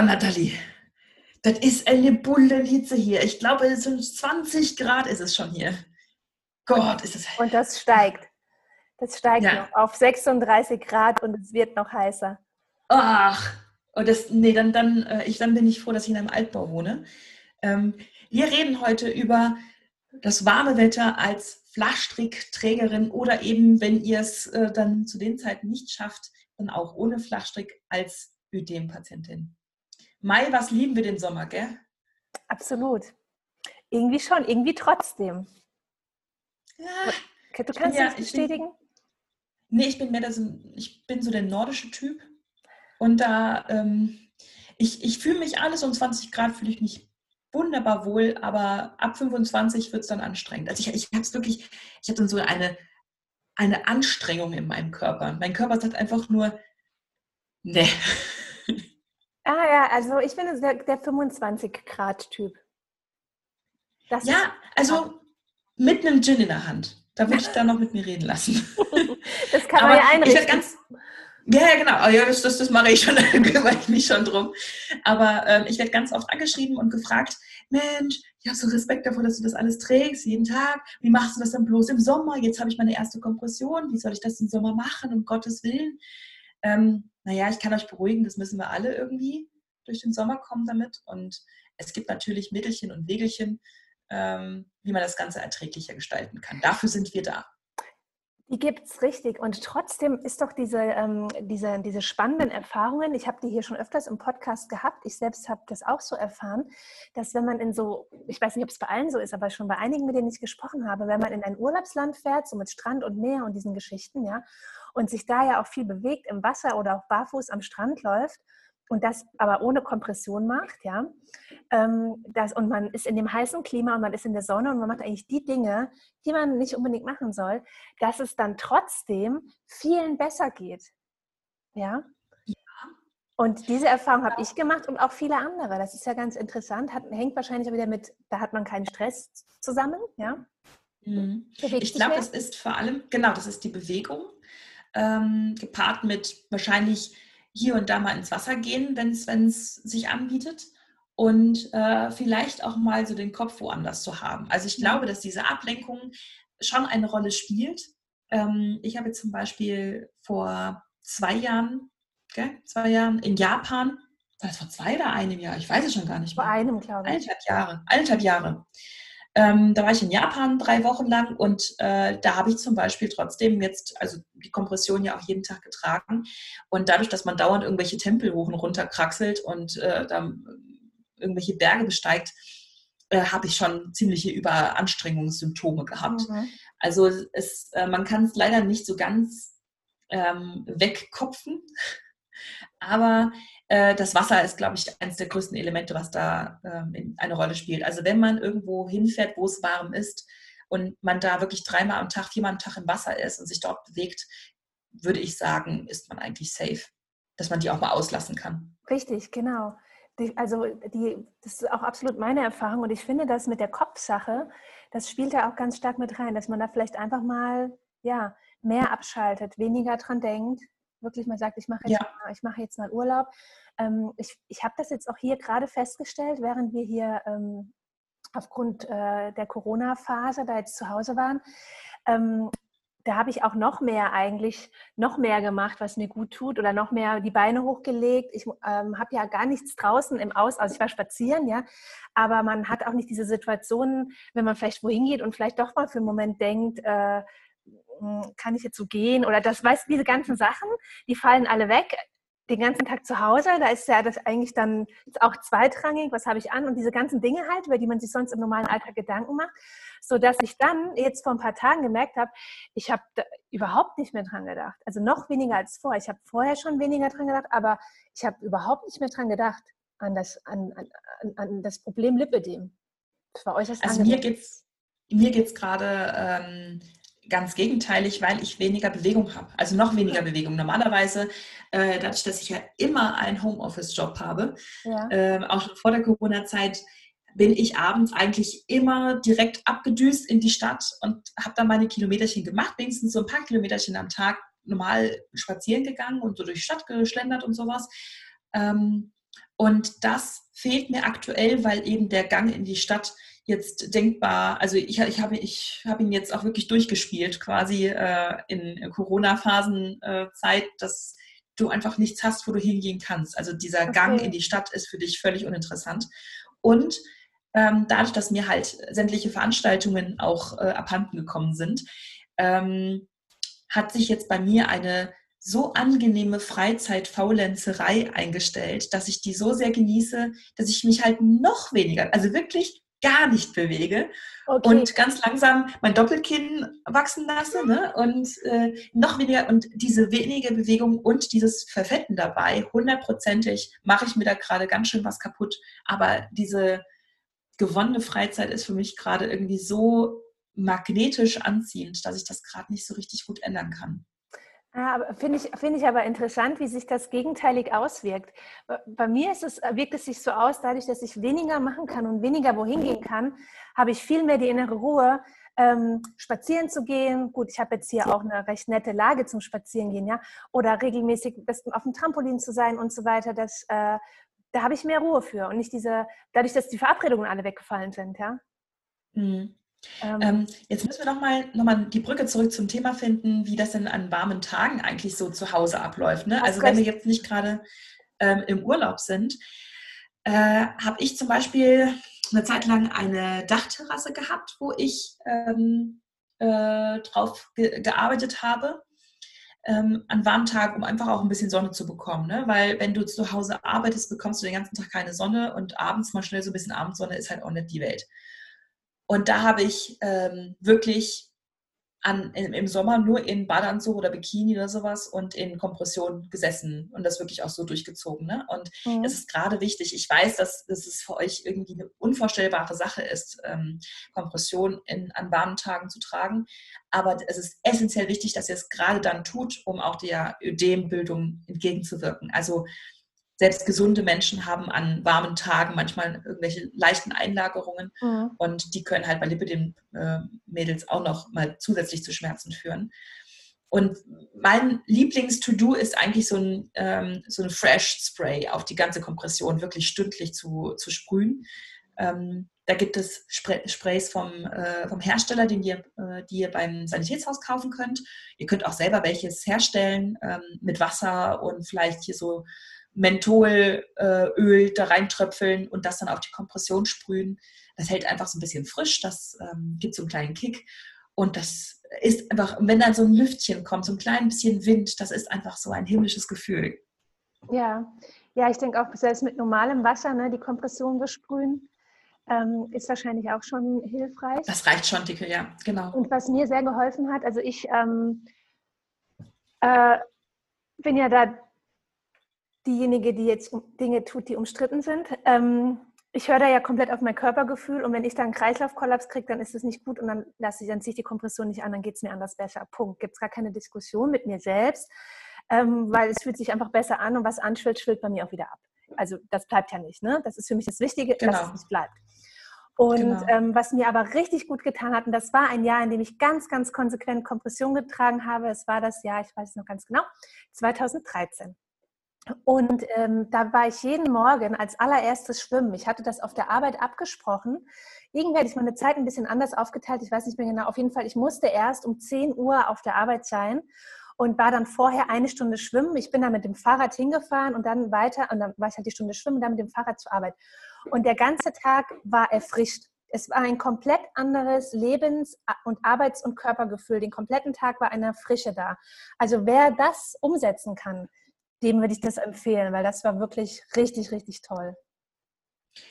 Oh, Nathalie, das ist eine Bullenhitze hier. Ich glaube, es sind 20 Grad ist es schon hier. Gott, ist es. Und das steigt. Das steigt ja. noch auf 36 Grad und es wird noch heißer. Ach, und das, nee, dann, dann, äh, ich, dann bin ich froh, dass ich in einem Altbau wohne. Ähm, wir reden heute über das warme Wetter als Flachstrickträgerin oder eben, wenn ihr es äh, dann zu den Zeiten nicht schafft, dann auch ohne Flachstrick als Ödem-Patientin. Mai, was lieben wir den Sommer, gell? Absolut. Irgendwie schon, irgendwie trotzdem. Ja, du kannst ja, das bestätigen? Bin, nee, ich bin mehr das, ich bin so der nordische Typ. Und da, ähm, ich, ich fühle mich alles um 20 Grad, fühle ich mich wunderbar wohl, aber ab 25 wird es dann anstrengend. Also ich, ich habe es wirklich, ich habe dann so eine, eine Anstrengung in meinem Körper. Mein Körper sagt einfach nur, ne. Ah ja, also ich bin der, der 25-Grad-Typ. Ja, also mit einem Gin in der Hand. Da würde ich dann noch mit mir reden lassen. das kann man ja einrichten. Ich ganz, ja, ja, genau. Ja, das, das, das mache ich schon, da kümmere ich mich schon drum. Aber ähm, ich werde ganz oft angeschrieben und gefragt, Mensch, ich habe so Respekt davor, dass du das alles trägst, jeden Tag. Wie machst du das dann bloß im Sommer? Jetzt habe ich meine erste Kompression. Wie soll ich das im Sommer machen, um Gottes Willen? Ähm, naja, ich kann euch beruhigen, das müssen wir alle irgendwie durch den Sommer kommen damit. Und es gibt natürlich Mittelchen und Wegelchen, ähm, wie man das Ganze erträglicher gestalten kann. Dafür sind wir da. Die gibt es richtig. Und trotzdem ist doch diese, ähm, diese, diese spannenden Erfahrungen, ich habe die hier schon öfters im Podcast gehabt, ich selbst habe das auch so erfahren, dass wenn man in so, ich weiß nicht, ob es bei allen so ist, aber schon bei einigen, mit denen ich gesprochen habe, wenn man in ein Urlaubsland fährt, so mit Strand und Meer und diesen Geschichten, ja, und sich da ja auch viel bewegt im Wasser oder auch barfuß am Strand läuft und das aber ohne Kompression macht, ja, ähm, das, und man ist in dem heißen Klima und man ist in der Sonne und man macht eigentlich die Dinge, die man nicht unbedingt machen soll, dass es dann trotzdem vielen besser geht. Ja. ja. Und diese Erfahrung habe ich gemacht und auch viele andere. Das ist ja ganz interessant. Hat, hängt wahrscheinlich auch wieder mit, da hat man keinen Stress zusammen, ja. Mhm. Ich glaube, es ist vor allem, genau, das ist die Bewegung, ähm, gepaart mit wahrscheinlich hier und da mal ins Wasser gehen, wenn es sich anbietet und äh, vielleicht auch mal so den Kopf woanders zu haben. Also ich glaube, dass diese Ablenkung schon eine Rolle spielt. Ähm, ich habe zum Beispiel vor zwei Jahren, okay, zwei Jahren in Japan, war das vor zwei oder einem Jahr? Ich weiß es schon gar nicht mehr. Vor einem, glaube ich. Eineinhalb Jahre. Eineinhalb Jahre. Ähm, da war ich in Japan drei Wochen lang und äh, da habe ich zum Beispiel trotzdem jetzt, also die Kompression ja auch jeden Tag getragen. Und dadurch, dass man dauernd irgendwelche Tempel hoch und runter kraxelt und äh, irgendwelche Berge besteigt, äh, habe ich schon ziemliche Überanstrengungssymptome gehabt. Mhm. Also es, äh, man kann es leider nicht so ganz ähm, wegkopfen. Aber äh, das Wasser ist, glaube ich, eines der größten Elemente, was da ähm, eine Rolle spielt. Also wenn man irgendwo hinfährt, wo es warm ist und man da wirklich dreimal am Tag, viermal am Tag im Wasser ist und sich dort bewegt, würde ich sagen, ist man eigentlich safe, dass man die auch mal auslassen kann. Richtig, genau. Die, also die, das ist auch absolut meine Erfahrung und ich finde das mit der Kopfsache, das spielt da auch ganz stark mit rein, dass man da vielleicht einfach mal ja, mehr abschaltet, weniger dran denkt, wirklich mal sagt, ich mache jetzt, ja. mal, ich jetzt mal Urlaub. Ähm, ich ich habe das jetzt auch hier gerade festgestellt, während wir hier ähm, aufgrund äh, der Corona-Phase da jetzt zu Hause waren. Ähm, da habe ich auch noch mehr eigentlich, noch mehr gemacht, was mir gut tut oder noch mehr die Beine hochgelegt. Ich ähm, habe ja gar nichts draußen im Aus, also ich war spazieren, ja, aber man hat auch nicht diese Situationen, wenn man vielleicht wohin geht und vielleicht doch mal für einen Moment denkt, äh, kann ich jetzt so gehen? Oder das, weißt du, diese ganzen Sachen, die fallen alle weg. Den ganzen Tag zu Hause, da ist ja das eigentlich dann auch zweitrangig, was habe ich an und diese ganzen Dinge halt, über die man sich sonst im normalen Alltag Gedanken macht, so dass ich dann jetzt vor ein paar Tagen gemerkt habe, ich habe überhaupt nicht mehr dran gedacht. Also noch weniger als vorher. Ich habe vorher schon weniger dran gedacht, aber ich habe überhaupt nicht mehr dran gedacht an das, an, an, an das Problem Lipödem. Das war äußerst Also angenehm. mir geht es mir geht's gerade ähm, ganz gegenteilig, weil ich weniger Bewegung habe. Also noch weniger Bewegung. Normalerweise, äh, dadurch, dass ich ja immer einen Homeoffice-Job habe, ja. äh, auch schon vor der Corona-Zeit, bin ich abends eigentlich immer direkt abgedüst in die Stadt und habe dann meine Kilometerchen gemacht, wenigstens so ein paar Kilometerchen am Tag normal spazieren gegangen und so durch die Stadt geschlendert und sowas. Ähm, Und das fehlt mir aktuell, weil eben der Gang in die Stadt jetzt denkbar, also ich, ich habe ich hab ihn jetzt auch wirklich durchgespielt, quasi äh, in Corona-Phasen-Zeit, äh, dass du einfach nichts hast, wo du hingehen kannst. Also dieser okay. Gang in die Stadt ist für dich völlig uninteressant. Und ähm, dadurch, dass mir halt sämtliche Veranstaltungen auch äh, abhanden gekommen sind, ähm, hat sich jetzt bei mir eine so angenehme Freizeitfaulenzerei eingestellt, dass ich die so sehr genieße, dass ich mich halt noch weniger, also wirklich gar nicht bewege okay. und ganz langsam mein Doppelkinn wachsen lasse ne? und äh, noch weniger und diese wenige Bewegung und dieses Verfetten dabei, hundertprozentig mache ich mir da gerade ganz schön was kaputt, aber diese gewonnene Freizeit ist für mich gerade irgendwie so magnetisch anziehend, dass ich das gerade nicht so richtig gut ändern kann. Ja, Finde ich, find ich aber interessant, wie sich das gegenteilig auswirkt. Bei mir ist es, wirkt es sich so aus, dadurch, dass ich weniger machen kann und weniger wohin gehen kann, habe ich viel mehr die innere Ruhe, ähm, spazieren zu gehen. Gut, ich habe jetzt hier auch eine recht nette Lage zum Spazierengehen, ja. Oder regelmäßig auf dem Trampolin zu sein und so weiter. Das, äh, da habe ich mehr Ruhe für und nicht diese, dadurch, dass die Verabredungen alle weggefallen sind, ja. Mhm. Ähm, ähm, jetzt müssen wir nochmal noch mal die Brücke zurück zum Thema finden, wie das denn an warmen Tagen eigentlich so zu Hause abläuft. Ne? Also wenn wir jetzt nicht gerade ähm, im Urlaub sind, äh, habe ich zum Beispiel eine Zeit lang eine Dachterrasse gehabt, wo ich ähm, äh, drauf ge gearbeitet habe. Ähm, an warmen Tagen, um einfach auch ein bisschen Sonne zu bekommen. Ne? Weil wenn du zu Hause arbeitest, bekommst du den ganzen Tag keine Sonne und abends mal schnell so ein bisschen Abendsonne ist halt auch nicht die Welt. Und da habe ich ähm, wirklich an, im Sommer nur in Badeanzug oder Bikini oder sowas und in Kompression gesessen und das wirklich auch so durchgezogen. Ne? Und mhm. es ist gerade wichtig, ich weiß, dass, dass es für euch irgendwie eine unvorstellbare Sache ist, ähm, Kompression in, an warmen Tagen zu tragen. Aber es ist essentiell wichtig, dass ihr es gerade dann tut, um auch der Ödembildung entgegenzuwirken. Also selbst gesunde Menschen haben an warmen Tagen manchmal irgendwelche leichten Einlagerungen mhm. und die können halt bei Lipidem-Mädels auch noch mal zusätzlich zu Schmerzen führen. Und mein Lieblings-To-Do ist eigentlich so ein, ähm, so ein Fresh-Spray auf die ganze Kompression wirklich stündlich zu, zu sprühen. Ähm, da gibt es Spray Sprays vom, äh, vom Hersteller, den ihr, äh, die ihr beim Sanitätshaus kaufen könnt. Ihr könnt auch selber welches herstellen ähm, mit Wasser und vielleicht hier so Mentholöl äh, da reintröpfeln und das dann auf die Kompression sprühen. Das hält einfach so ein bisschen frisch, das ähm, gibt so einen kleinen Kick. Und das ist einfach, wenn dann so ein Lüftchen kommt, so ein klein bisschen Wind, das ist einfach so ein himmlisches Gefühl. Ja, ja, ich denke auch, selbst mit normalem Wasser, ne, die Kompression besprühen, ähm, ist wahrscheinlich auch schon hilfreich. Das reicht schon, Dicke, ja, genau. Und was mir sehr geholfen hat, also ich ähm, äh, bin ja da diejenige, die jetzt Dinge tut, die umstritten sind. Ähm, ich höre da ja komplett auf mein Körpergefühl und wenn ich da einen Kreislaufkollaps kriege, dann ist es nicht gut und dann lasse ich, dann ziehe ich die Kompression nicht an, dann geht es mir anders besser. Punkt. Gibt es gar keine Diskussion mit mir selbst, ähm, weil es fühlt sich einfach besser an und was anschwillt, schwillt bei mir auch wieder ab. Also das bleibt ja nicht. Ne? Das ist für mich das Wichtige, genau. dass es nicht bleibt. Und genau. ähm, was mir aber richtig gut getan hat, und das war ein Jahr, in dem ich ganz, ganz konsequent Kompression getragen habe, es war das Jahr, ich weiß es noch ganz genau, 2013. Und ähm, da war ich jeden Morgen als allererstes schwimmen. Ich hatte das auf der Arbeit abgesprochen. Irgendwie hatte ich meine Zeit ein bisschen anders aufgeteilt. Ich weiß nicht mehr genau. Auf jeden Fall, ich musste erst um 10 Uhr auf der Arbeit sein und war dann vorher eine Stunde schwimmen. Ich bin dann mit dem Fahrrad hingefahren und dann weiter. Und dann war ich halt die Stunde schwimmen und dann mit dem Fahrrad zur Arbeit. Und der ganze Tag war erfrischt. Es war ein komplett anderes Lebens- und Arbeits- und Körpergefühl. Den kompletten Tag war eine Frische da. Also wer das umsetzen kann, dem würde ich das empfehlen, weil das war wirklich richtig, richtig toll.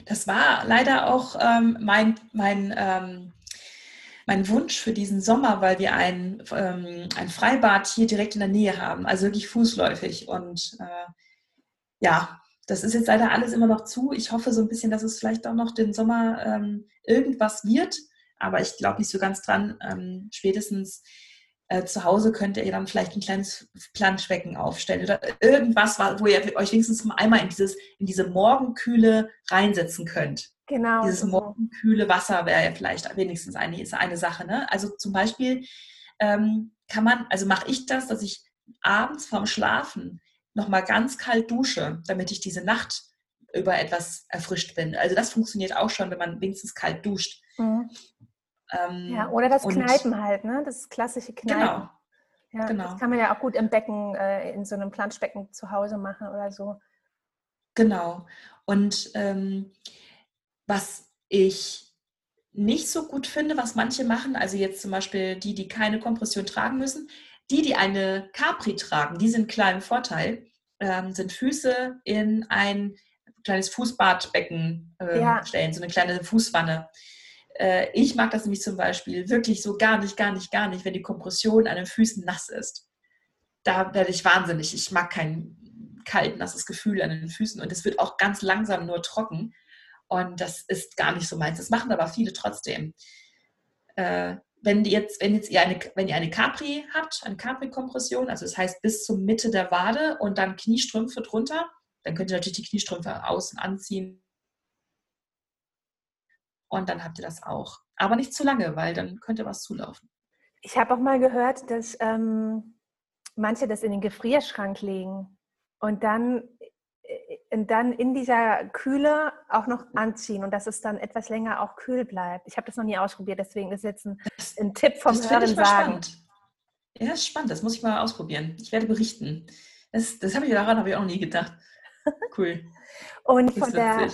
Das war leider auch ähm, mein, mein, ähm, mein Wunsch für diesen Sommer, weil wir ein, ähm, ein Freibad hier direkt in der Nähe haben, also wirklich fußläufig. Und äh, ja, das ist jetzt leider alles immer noch zu. Ich hoffe so ein bisschen, dass es vielleicht auch noch den Sommer ähm, irgendwas wird, aber ich glaube nicht so ganz dran. Ähm, spätestens äh, zu Hause könnt ihr dann vielleicht ein kleines Planschbecken aufstellen oder irgendwas, wo ihr euch wenigstens mal einmal in, dieses, in diese Morgenkühle reinsetzen könnt. Genau. Dieses morgenkühle Wasser wäre ja vielleicht wenigstens eine, ist eine Sache. Ne? Also zum Beispiel ähm, kann man, also mache ich das, dass ich abends vorm Schlafen nochmal ganz kalt dusche, damit ich diese Nacht über etwas erfrischt bin. Also das funktioniert auch schon, wenn man wenigstens kalt duscht. Mhm. Ähm, ja, oder das Kneipen halt, ne? Das klassische Kneipen. Genau. Ja, genau. Das kann man ja auch gut im Becken, äh, in so einem Planschbecken zu Hause machen oder so. Genau. Und ähm, was ich nicht so gut finde, was manche machen, also jetzt zum Beispiel die, die keine Kompression tragen müssen, die, die eine Capri tragen, die sind klar im Vorteil, ähm, sind Füße in ein kleines Fußbadbecken äh, ja. stellen, so eine kleine Fußwanne. Äh, ich mag das nämlich zum Beispiel wirklich so gar nicht, gar nicht, gar nicht, wenn die Kompression an den Füßen nass ist. Da werde ich wahnsinnig. Ich mag kein kalt, nasses Gefühl an den Füßen und es wird auch ganz langsam nur trocken. Und das ist gar nicht so meins. Das machen aber viele trotzdem. Äh, wenn jetzt, wenn jetzt ihr eine, wenn ihr eine Capri habt, eine Capri-Kompression, also das heißt bis zur Mitte der Wade und dann Kniestrümpfe drunter, dann könnt ihr natürlich die Kniestrümpfe außen anziehen. Und dann habt ihr das auch. Aber nicht zu lange, weil dann könnte was zulaufen. Ich habe auch mal gehört, dass ähm, manche das in den Gefrierschrank legen und dann, äh, und dann in dieser Kühle auch noch anziehen und dass es dann etwas länger auch kühl bleibt. Ich habe das noch nie ausprobiert, deswegen ist jetzt ein, ein Tipp vom das Hören sagen. Spannend. Ja, das ist spannend, das muss ich mal ausprobieren. Ich werde berichten. Das, das habe ich daran habe ich auch nie gedacht. Cool. und von der,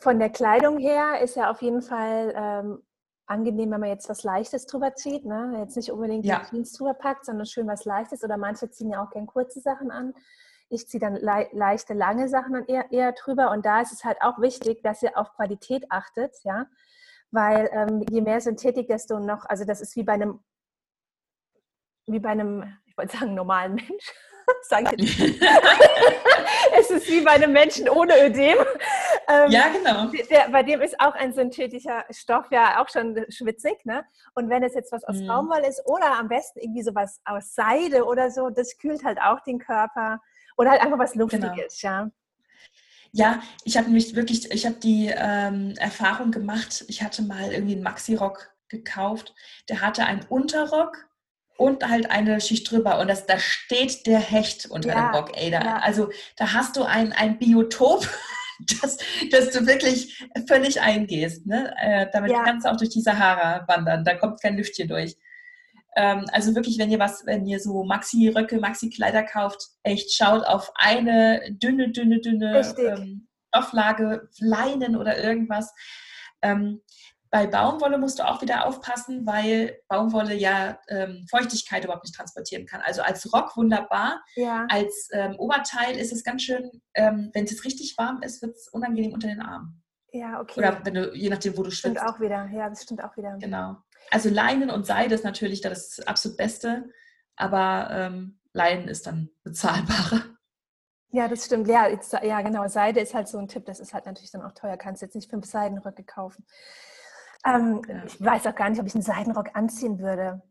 von der Kleidung her ist ja auf jeden Fall ähm, angenehm, wenn man jetzt was Leichtes drüber zieht. Ne? Jetzt nicht unbedingt ja. Jeans drüber packt, sondern schön was Leichtes. Oder manche ziehen ja auch gern kurze Sachen an. Ich ziehe dann le leichte, lange Sachen dann eher, eher drüber. Und da ist es halt auch wichtig, dass ihr auf Qualität achtet, ja. Weil ähm, je mehr Synthetik, desto noch, also das ist wie bei einem, wie bei einem, ich wollte sagen, normalen Mensch. Sag ich es ist wie bei einem Menschen ohne Ödem. Ähm, ja, genau. Der, bei dem ist auch ein synthetischer Stoff ja auch schon schwitzig. Ne? Und wenn es jetzt was aus mhm. Baumwolle ist oder am besten irgendwie sowas aus Seide oder so, das kühlt halt auch den Körper. Oder halt einfach was Luftiges, genau. ja. Ja, ich habe nämlich wirklich, ich habe die ähm, Erfahrung gemacht, ich hatte mal irgendwie einen Maxi-Rock gekauft, der hatte einen Unterrock und halt eine Schicht drüber und das, da steht der Hecht unter ja, dem Rock, ey. Da, ja. Also da hast du ein, ein Biotop, das, dass du wirklich völlig eingehst. Ne? Äh, damit ja. kannst du auch durch die Sahara wandern, da kommt kein Lüftchen durch. Ähm, also wirklich, wenn ihr was, wenn ihr so Maxi-Röcke, Maxi-Kleider kauft, echt schaut auf eine dünne, dünne, dünne ähm, Stofflage, Leinen oder irgendwas. Ähm, bei Baumwolle musst du auch wieder aufpassen, weil Baumwolle ja ähm, Feuchtigkeit überhaupt nicht transportieren kann. Also als Rock wunderbar. Ja. Als ähm, Oberteil ist es ganz schön, ähm, wenn es jetzt richtig warm ist, wird es unangenehm unter den Armen. Ja, okay. Oder wenn du, je nachdem, wo du schwitzt. Stimmt auch wieder, ja, das stimmt auch wieder. Genau. Also Leinen und Seide ist natürlich das absolut Beste, aber ähm, Leinen ist dann bezahlbarer. Ja, das stimmt. Ja, jetzt, ja, genau. Seide ist halt so ein Tipp. Das ist halt natürlich dann auch teuer. Kannst jetzt nicht fünf Seidenröcke kaufen. Ähm, ja. Ich weiß auch gar nicht, ob ich einen Seidenrock anziehen würde.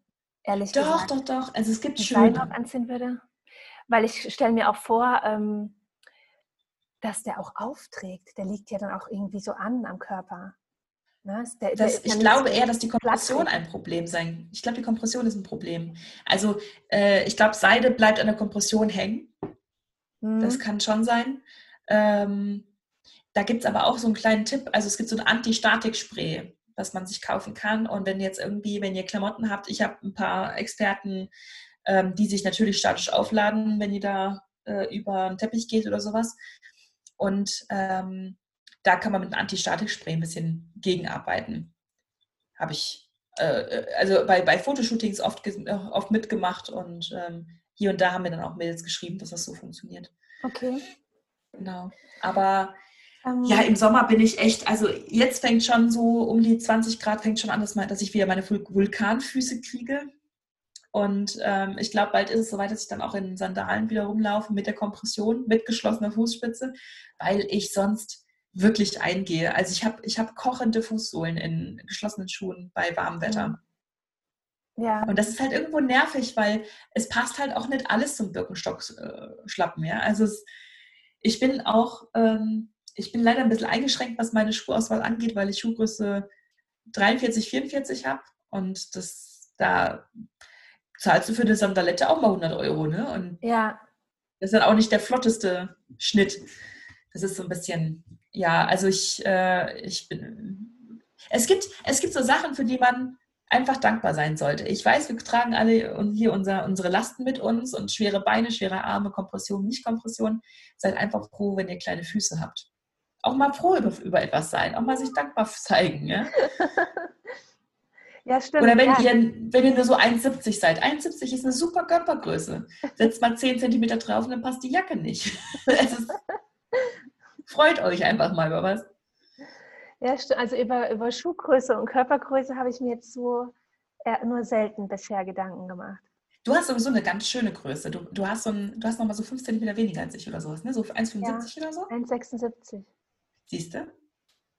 Ehrlich doch, gesagt. Doch, doch, doch. Also es gibt einen Seidenrock anziehen würde. Weil ich stelle mir auch vor, ähm, dass der auch aufträgt. Der liegt ja dann auch irgendwie so an am Körper. Ne? Der, das, ich glaube eher, dass die Kompression ein Problem sein. Ich glaube, die Kompression ist ein Problem. Also äh, ich glaube, Seide bleibt an der Kompression hängen. Mhm. Das kann schon sein. Ähm, da gibt es aber auch so einen kleinen Tipp. Also es gibt so ein Anti-Statik-Spray, was man sich kaufen kann. Und wenn jetzt irgendwie, wenn ihr Klamotten habt, ich habe ein paar Experten, ähm, die sich natürlich statisch aufladen, wenn ihr da äh, über einen Teppich geht oder sowas. Und ähm, da kann man mit einem Anti-Statik-Spray ein bisschen gegenarbeiten. Habe ich, äh, äh, also bei, bei Fotoshootings oft, oft mitgemacht und ähm, hier und da haben wir dann auch Mails geschrieben, dass das so funktioniert. Okay. Genau. Aber. Ja, im Sommer bin ich echt, also jetzt fängt schon so um die 20 Grad fängt schon an, dass, dass ich wieder meine Vulkanfüße kriege. Und ähm, ich glaube, bald ist es soweit, dass ich dann auch in Sandalen wieder rumlaufe mit der Kompression, mit geschlossener Fußspitze, weil ich sonst wirklich eingehe. Also ich habe ich hab kochende Fußsohlen in geschlossenen Schuhen bei warmem Wetter. Mhm. Ja. Und das ist halt irgendwo nervig, weil es passt halt auch nicht alles zum Birkenstock-Schlappen. Äh, ja? Also es, ich bin auch, ähm, ich bin leider ein bisschen eingeschränkt, was meine Schuhauswahl angeht, weil ich Schuhgröße 43, 44 habe und das da zahlst du für eine Sandalette auch mal 100 Euro, ne? Und ja. das ist dann auch nicht der flotteste Schnitt. Das ist so ein bisschen ja, also ich, äh, ich bin. Es gibt, es gibt so Sachen, für die man einfach dankbar sein sollte. Ich weiß, wir tragen alle hier unser, unsere Lasten mit uns und schwere Beine, schwere Arme, Kompression, nicht Kompression. Seid einfach froh, wenn ihr kleine Füße habt. Auch mal froh über, über etwas sein, auch mal sich dankbar zeigen. Ja? Ja, stimmt. Oder wenn, ja. ihr, wenn ihr nur so 1,70 seid. 1,70 ist eine super Körpergröße. Setzt mal 10 cm drauf und dann passt die Jacke nicht. Ist, freut euch einfach mal über was. Ja, stimmt. Also über, über Schuhgröße und Körpergröße habe ich mir jetzt so nur selten bisher Gedanken gemacht. Du hast sowieso eine ganz schöne Größe. Du, du hast so ein, du hast noch mal so 5 cm weniger als ich oder sowas, ne? So 1,75 ja, oder so? 1,76. Siehst du?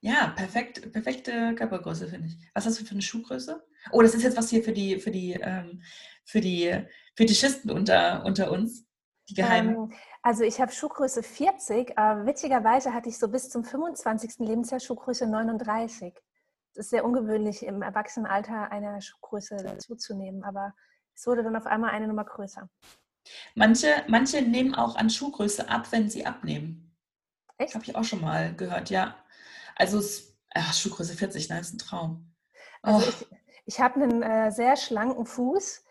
Ja, perfekt, perfekte Körpergröße, finde ich. Was hast du für eine Schuhgröße? Oh, das ist jetzt was hier für die, für die, ähm, für die Fetischisten unter, unter uns, die Geheimen. Ähm, also ich habe Schuhgröße 40, aber witzigerweise hatte ich so bis zum 25. Lebensjahr Schuhgröße 39. Das ist sehr ungewöhnlich, im Erwachsenenalter eine Schuhgröße zuzunehmen, aber es wurde dann auf einmal eine Nummer größer. Manche, manche nehmen auch an Schuhgröße ab, wenn sie abnehmen. Echt? Habe ich auch schon mal gehört, ja. Also es, ach, Schuhgröße 40, nein, ist ein Traum. Oh. Also ich, ich habe einen äh, sehr schlanken Fuß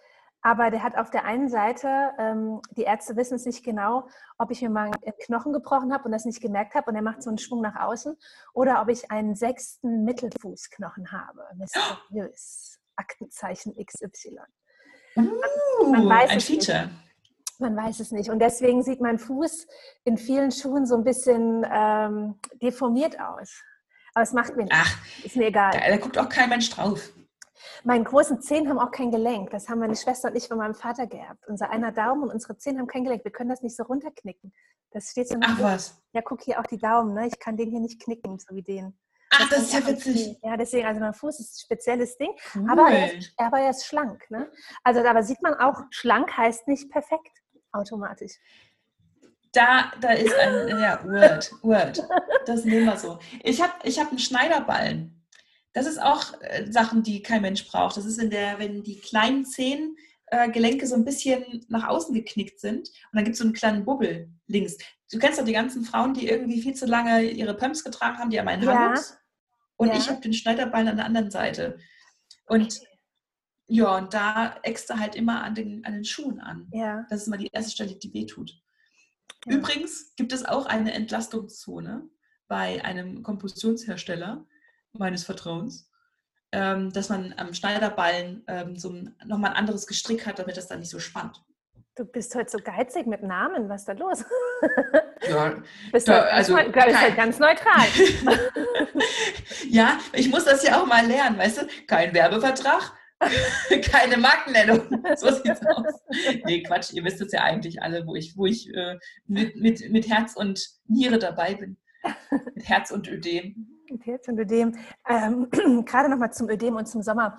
aber der hat auf der einen Seite, ähm, die Ärzte wissen es nicht genau, ob ich mir mal einen Knochen gebrochen habe und das nicht gemerkt habe und er macht so einen Schwung nach außen oder ob ich einen sechsten Mittelfußknochen habe. Mysteriös. Aktenzeichen XY. Man, man weiß ein Feature. Nicht. Man weiß es nicht. Und deswegen sieht mein Fuß in vielen Schuhen so ein bisschen ähm, deformiert aus. Aber es macht mir nichts. Ach, ist mir egal. Da, da guckt auch kein Mensch drauf. Meine großen Zehen haben auch kein Gelenk. Das haben meine Schwester und ich von meinem Vater geerbt. Unser einer Daumen und unsere Zehen haben kein Gelenk. Wir können das nicht so runterknicken. Das steht so. Ach was. Ja, guck hier auch die Daumen. Ne? Ich kann den hier nicht knicken, so wie den. Ach, das, das ist ja witzig. Ja, deswegen, also mein Fuß ist ein spezielles Ding. Cool. Aber, er ist, aber er ist schlank. Ne? Also, aber sieht man auch, schlank heißt nicht perfekt automatisch. Da, da ist ein, ja, Word, Word. Das nehmen wir so. Ich habe ich hab einen Schneiderballen. Das ist auch äh, Sachen, die kein Mensch braucht. Das ist in der, wenn die kleinen Zehengelenke äh, so ein bisschen nach außen geknickt sind und dann gibt es so einen kleinen Bubbel links. Du kennst doch die ganzen Frauen, die irgendwie viel zu lange ihre Pumps getragen haben, die haben einen ja. Hallux. Und ja. ich habe den Schneiderbein an der anderen Seite. Und ja, und da eckst du halt immer an den, an den Schuhen an. Ja. Das ist immer die erste Stelle, die wehtut. Ja. Übrigens gibt es auch eine Entlastungszone bei einem Kompositionshersteller meines Vertrauens, ähm, dass man am Schneiderballen ähm, so ein, nochmal ein anderes Gestrick hat, damit das dann nicht so spannt. Du bist heute so geizig mit Namen, was ist da los? Ja, bist da, also ganz, bist halt ganz neutral. ja, ich muss das ja auch mal lernen, weißt du? Kein Werbevertrag, keine Markennennung. So sieht's aus. Nee, Quatsch, ihr wisst es ja eigentlich alle, wo ich, wo ich äh, mit, mit, mit Herz und Niere dabei bin. Mit Herz und Ödem. Mit Herz und Ödem. Ähm, gerade nochmal zum Ödem und zum Sommer.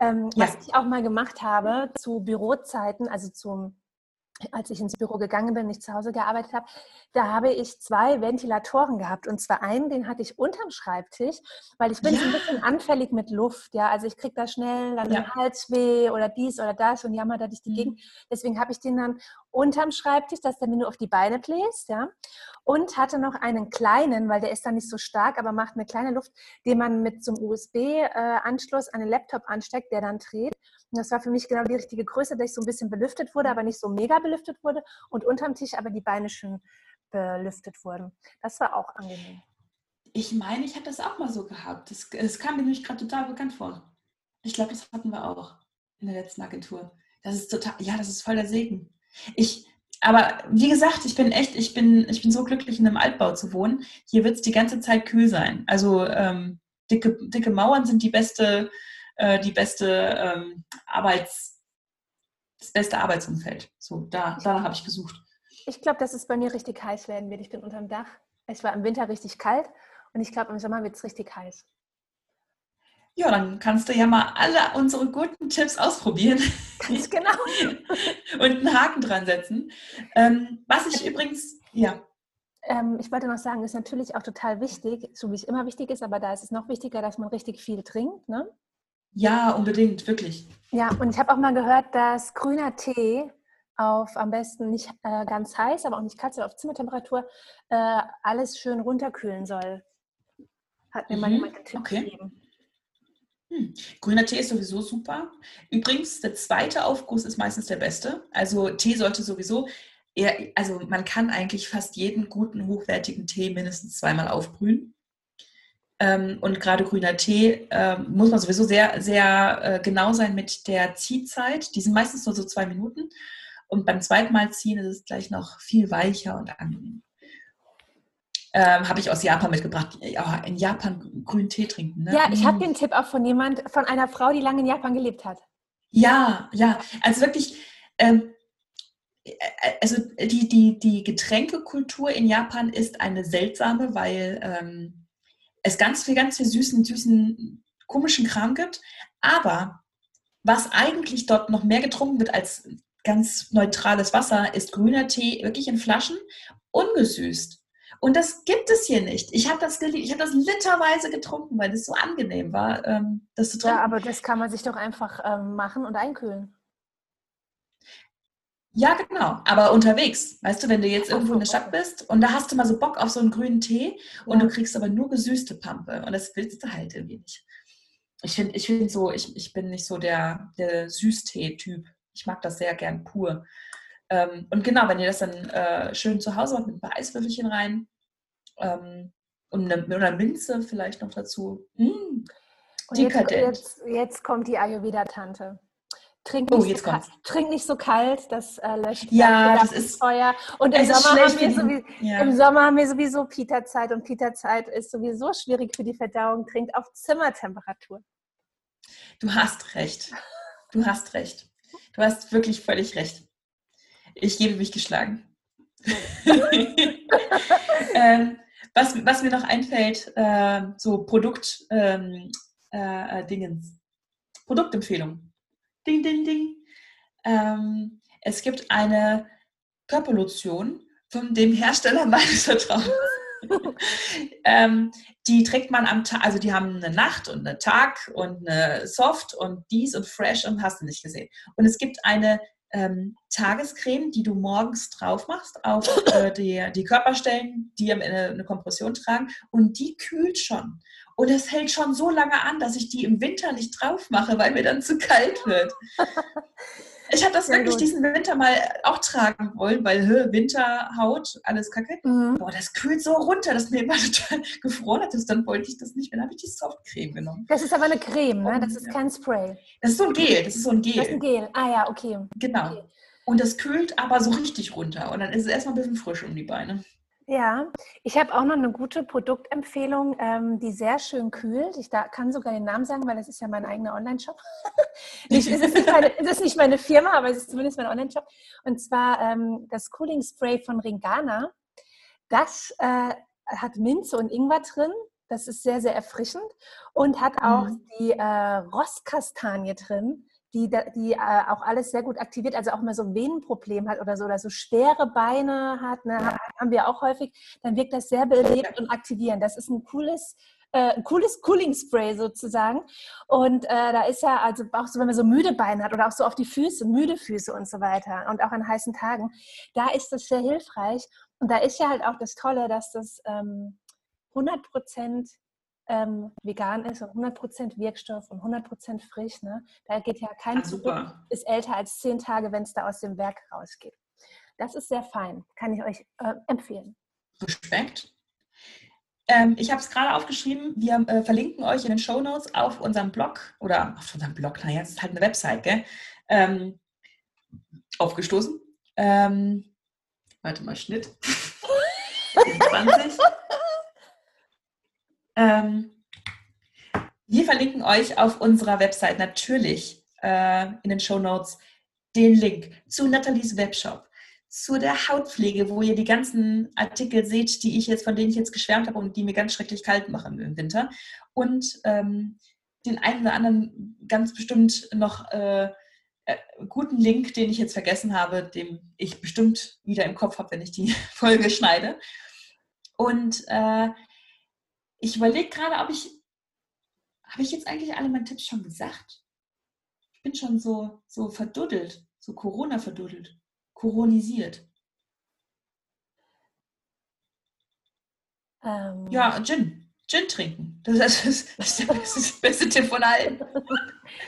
Ähm, ja. Was ich auch mal gemacht habe zu Bürozeiten, also zum als ich ins Büro gegangen bin, nicht zu Hause gearbeitet habe, da habe ich zwei Ventilatoren gehabt. Und zwar einen, den hatte ich unterm Schreibtisch, weil ich bin ja. so ein bisschen anfällig mit Luft. Ja, also ich kriege da schnell dann ja. den Halsweh oder dies oder das und jammer da durch die mhm. Gegend. Deswegen habe ich den dann unterm Schreibtisch, dass der mir nur auf die Beine bläst, ja. Und hatte noch einen kleinen, weil der ist dann nicht so stark, aber macht eine kleine Luft, den man mit so einem USB-Anschluss an den Laptop ansteckt, der dann dreht. Das war für mich genau die richtige Größe, dass ich so ein bisschen belüftet wurde, aber nicht so mega belüftet wurde und unterm Tisch aber die Beine schön belüftet wurden. Das war auch angenehm. Ich meine, ich habe das auch mal so gehabt. Das, das kam mir nämlich gerade total bekannt vor. Ich glaube, das hatten wir auch in der letzten Agentur. Das ist total, ja, das ist voll der Segen. Ich, aber wie gesagt, ich bin echt, ich bin, ich bin so glücklich, in einem Altbau zu wohnen. Hier wird es die ganze Zeit kühl sein. Also ähm, dicke, dicke Mauern sind die beste, äh, die beste ähm, Arbeits, das beste Arbeitsumfeld. So, da, danach habe ich gesucht. Ich glaube, dass es bei mir richtig heiß werden wird. Ich bin unterm Dach. Es war im Winter richtig kalt und ich glaube, im Sommer wird es richtig heiß. Ja, dann kannst du ja mal alle unsere guten Tipps ausprobieren. Ganz genau. und einen Haken dran setzen. Ähm, was ich übrigens, ja. Ähm, ich wollte noch sagen, ist natürlich auch total wichtig, so wie es immer wichtig ist, aber da ist es noch wichtiger, dass man richtig viel trinkt. Ne? Ja, unbedingt, wirklich. Ja, und ich habe auch mal gehört, dass grüner Tee auf am besten nicht äh, ganz heiß, aber auch nicht kalt, sondern auf Zimmertemperatur äh, alles schön runterkühlen soll. Hat mir mhm. mal jemand einen Tipp okay. gegeben. Hm. Grüner Tee ist sowieso super. Übrigens, der zweite Aufguss ist meistens der beste. Also Tee sollte sowieso, eher, also man kann eigentlich fast jeden guten, hochwertigen Tee mindestens zweimal aufbrühen. Ähm, und gerade grüner Tee äh, muss man sowieso sehr, sehr äh, genau sein mit der Ziehzeit. Die sind meistens nur so zwei Minuten. Und beim zweiten Mal ziehen ist es gleich noch viel weicher und angenehm. Ähm, habe ich aus Japan mitgebracht. Ja, in Japan grünen Tee trinken. Ne? Ja, ich habe mm. den Tipp auch von jemand, von einer Frau, die lange in Japan gelebt hat. Ja, ja. Also wirklich, ähm, äh, also die, die, die Getränkekultur in Japan ist eine seltsame, weil ähm, es ganz viel, ganz viel süßen, süßen, komischen Kram gibt. Aber was eigentlich dort noch mehr getrunken wird als ganz neutrales Wasser, ist grüner Tee wirklich in Flaschen, ungesüßt. Und das gibt es hier nicht. Ich habe das, hab das literweise getrunken, weil es so angenehm war, ähm, das zu trinken. Ja, aber das kann man sich doch einfach ähm, machen und einkühlen. Ja, genau. Aber unterwegs. Weißt du, wenn du jetzt irgendwo in der Stadt bist und da hast du mal so Bock auf so einen grünen Tee und ja. du kriegst aber nur gesüßte Pampe und das willst du halt irgendwie nicht. Ich finde ich find so, ich, ich bin nicht so der, der Süßtee-Typ. Ich mag das sehr gern pur. Ähm, und genau, wenn ihr das dann äh, schön zu Hause macht mit ein paar Eiswürfelchen rein ähm, und eine, eine Minze vielleicht noch dazu. Mmh, und jetzt, jetzt, jetzt, kommt die Ayurveda-Tante. Trink, oh, so trink nicht so kalt, das äh, löscht ja, das ist Feuer. Und im Sommer, haben wir sowieso, ja. im Sommer haben wir sowieso Pita-Zeit und Pita-Zeit ist sowieso schwierig für die Verdauung. Trinkt auf Zimmertemperatur. Du hast recht. Du hast recht. Du hast wirklich völlig recht. Ich gebe mich geschlagen. ähm, was, was, mir noch einfällt, äh, so Produkt, ähm, äh, Dingens. Produktempfehlung. Ding, ding, ding. Ähm, es gibt eine Körperlotion von dem Hersteller meines Vertrauens. ähm, die trägt man am Tag, also die haben eine Nacht und eine Tag und eine Soft und dies und Fresh und hast du nicht gesehen. Und es gibt eine ähm, Tagescreme, die du morgens drauf machst auf äh, die, die Körperstellen, die eine, eine Kompression tragen und die kühlt schon. Und es hält schon so lange an, dass ich die im Winter nicht drauf mache, weil mir dann zu kalt wird. Ich habe das Sehr wirklich gut. diesen Winter mal auch tragen wollen, weil hö, Winterhaut, alles kacke. Mhm. Boah, das kühlt so runter, dass mir immer total gefroren hat. Dann wollte ich das nicht mehr. Dann habe ich die Softcreme genommen. Das ist aber eine Creme, ne? Das ist kein Spray. Das ist so ein Gel. Das ist so ein Gel. Das ist ein Gel. Ah ja, okay. Genau. Okay. Und das kühlt aber so richtig runter. Und dann ist es erstmal ein bisschen frisch um die Beine. Ja, ich habe auch noch eine gute Produktempfehlung, ähm, die sehr schön kühlt. Ich da, kann sogar den Namen sagen, weil das ist ja mein eigener Online-Shop. es, ist nicht meine, es ist nicht meine Firma, aber es ist zumindest mein Online-Shop. Und zwar ähm, das Cooling Spray von Ringana. Das äh, hat Minze und Ingwer drin. Das ist sehr, sehr erfrischend und hat auch mhm. die äh, Rosskastanie drin die, die äh, auch alles sehr gut aktiviert, also auch mal so ein Venenproblem hat oder so, oder so schwere Beine hat, ne, haben wir auch häufig, dann wirkt das sehr belebend und aktivierend. Das ist ein cooles, äh, ein cooles Cooling Spray sozusagen. Und äh, da ist ja, also auch so, wenn man so müde Beine hat oder auch so auf die Füße, müde Füße und so weiter und auch an heißen Tagen, da ist das sehr hilfreich. Und da ist ja halt auch das Tolle, dass das ähm, 100 Prozent ähm, vegan ist und 100% Wirkstoff und 100% frisch. Ne? Da geht ja kein Zurück, ist älter als zehn Tage, wenn es da aus dem Werk rausgeht. Das ist sehr fein, kann ich euch äh, empfehlen. Respekt. Ähm, ich habe es gerade aufgeschrieben. Wir äh, verlinken euch in den Show Notes auf unserem Blog oder auf unserem Blog, naja, das ist halt eine Website, gell? Ähm, aufgestoßen. Ähm, warte mal, Schnitt. 20. Ähm, wir verlinken euch auf unserer Website natürlich äh, in den Show Notes den Link zu Nathalies Webshop, zu der Hautpflege, wo ihr die ganzen Artikel seht, die ich jetzt, von denen ich jetzt geschwärmt habe und die mir ganz schrecklich kalt machen im Winter. Und ähm, den einen oder anderen ganz bestimmt noch äh, äh, guten Link, den ich jetzt vergessen habe, den ich bestimmt wieder im Kopf habe, wenn ich die Folge schneide. Und äh, ich überlege gerade, ob ich, habe ich jetzt eigentlich alle meine Tipps schon gesagt? Ich bin schon so, so verduddelt, so Corona verduddelt. koronisiert? Ähm, Ja, Gin. Gin trinken. Das ist, das ist, der beste Tipp von allen.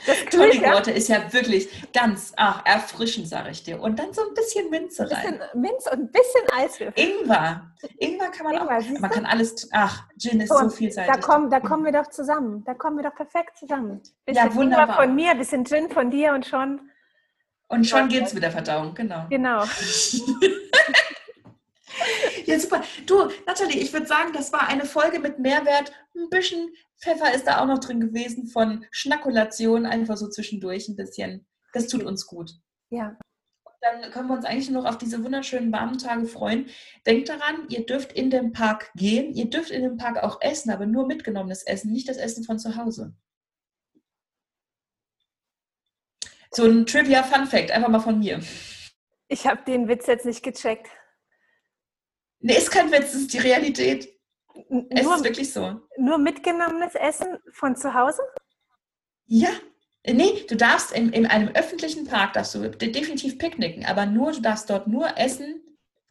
das Tonic ja. Ist ja wirklich ganz ach, erfrischend, sage ich dir. Und dann so ein bisschen Minze Ein rein. bisschen Minz und ein bisschen Eiswürfel. Ingwer. Ingwer kann man Ingwer, auch. Man kann alles. Ach, Gin ist So, so und vielseitig. Da kommen, da kommen wir doch zusammen. Da kommen wir doch perfekt zusammen. Bisschen Ja, Ingwer wunderbar. von mir, bisschen Gin von dir und schon. Und schon geht's mit der Verdauung, genau. Genau. Ja, super. Du, Nathalie, ich würde sagen, das war eine Folge mit Mehrwert. Ein bisschen Pfeffer ist da auch noch drin gewesen von Schnackulation, einfach so zwischendurch ein bisschen. Das tut uns gut. Ja. Dann können wir uns eigentlich nur noch auf diese wunderschönen warmen Tage freuen. Denkt daran, ihr dürft in den Park gehen, ihr dürft in den Park auch essen, aber nur mitgenommenes Essen, nicht das Essen von zu Hause. So ein Trivia Fun Fact, einfach mal von mir. Ich habe den Witz jetzt nicht gecheckt. Nee, ist kein Witz, das ist die Realität. N- Es Nur, ist wirklich so. nur mitgenommenes Essen von zu Hause? Ja. Nee, du darfst in, in einem öffentlichen Park darfst du de- definitiv picknicken, aber nur, du darfst dort nur Essen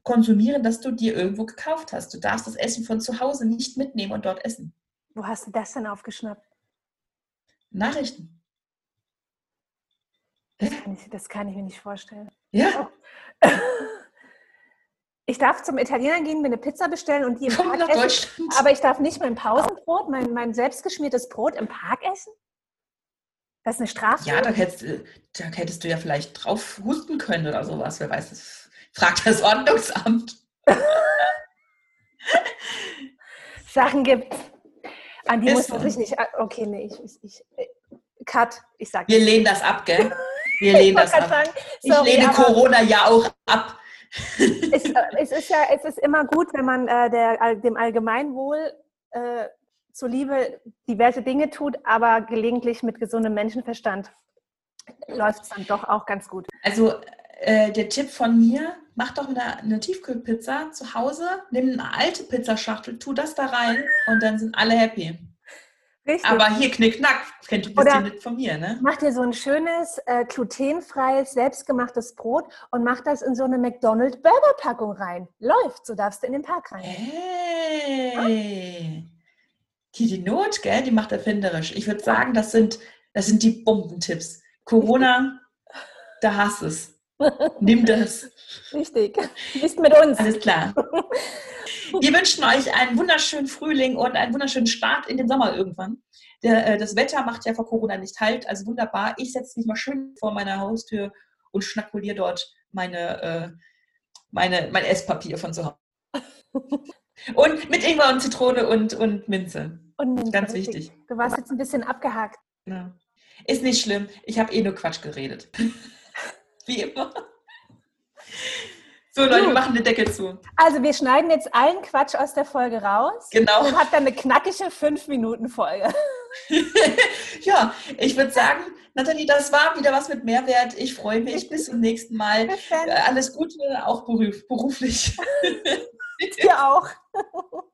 konsumieren, das du dir irgendwo gekauft hast. Du darfst das Essen von zu Hause nicht mitnehmen und dort essen. Wo hast du das denn aufgeschnappt? Nachrichten. Das kann ich, das kann ich mir nicht vorstellen. Ja, Ich darf zum Italiener gehen, mir eine Pizza bestellen und die im komm Park essen. Deutschland. Aber ich darf nicht mein Pausenbrot, mein, mein selbstgeschmiertes Brot im Park essen? Das ist eine Strafe? Ja, da hättest, du- da hättest du ja vielleicht drauf husten können oder sowas. Wer weiß, das fragt das Ordnungsamt. Sachen gibt, an die Ist muss man sich nicht. Okay, nee, ich. ich, ich Cut, ich sag Wir lehnen das ab, gell? Wir lehnen das ab. sagen, Ich sorry, lehne aber Corona ja auch ab. Es, äh, es ist ja es ist immer gut, wenn man äh, der, dem Allgemeinwohl äh, zuliebe diverse Dinge tut, aber gelegentlich mit gesundem Menschenverstand läuft es dann doch auch ganz gut. Also äh, der Tipp von mir, mach doch eine, eine Tiefkühlpizza zu Hause, nimm eine alte Pizzaschachtel, tu das da rein und dann sind alle happy. Richtig. Aber hier knickknack, kennt Oder- bisschen mit von mir, ne? Mach dir so ein schönes, äh, glutenfreies, selbstgemachtes Brot und mach das in so eine McDonald's-Burger-Packung rein. Läuft, so darfst du in den Park rein. Hey! Die, die Not, gell, die macht erfinderisch. Ich würde sagen, das sind, das sind die Bombentipps. Corona, da hast es. Nimm das. Richtig. Bist mit uns. Alles klar. Wir wünschen euch einen wunderschönen Frühling und einen wunderschönen Start in den Sommer irgendwann. Der, äh, das Wetter macht ja vor Corona nicht halt, also wunderbar. Ich setze mich mal schön vor meiner Haustür und schnakuliere dort meine, äh, meine, mein Esspapier von zu Hause. Und mit Ingwer und Zitrone und, und Minze. Und Minze, Ganz wichtig. Du warst jetzt ein bisschen abgehakt. Ja. Ist nicht schlimm. Ich habe eh nur Quatsch geredet. Wie immer. So, Leute, wir machen den Deckel zu. Also wir schneiden jetzt allen Quatsch aus der Folge raus Genau. und habt dann eine knackige 5-Minuten-Folge. Ja, ich würde sagen, Nathalie, das war wieder was mit Mehrwert. Ich freue mich. Bis zum nächsten Mal. Äh, Alles Gute, auch beruf, beruflich. Dir auch.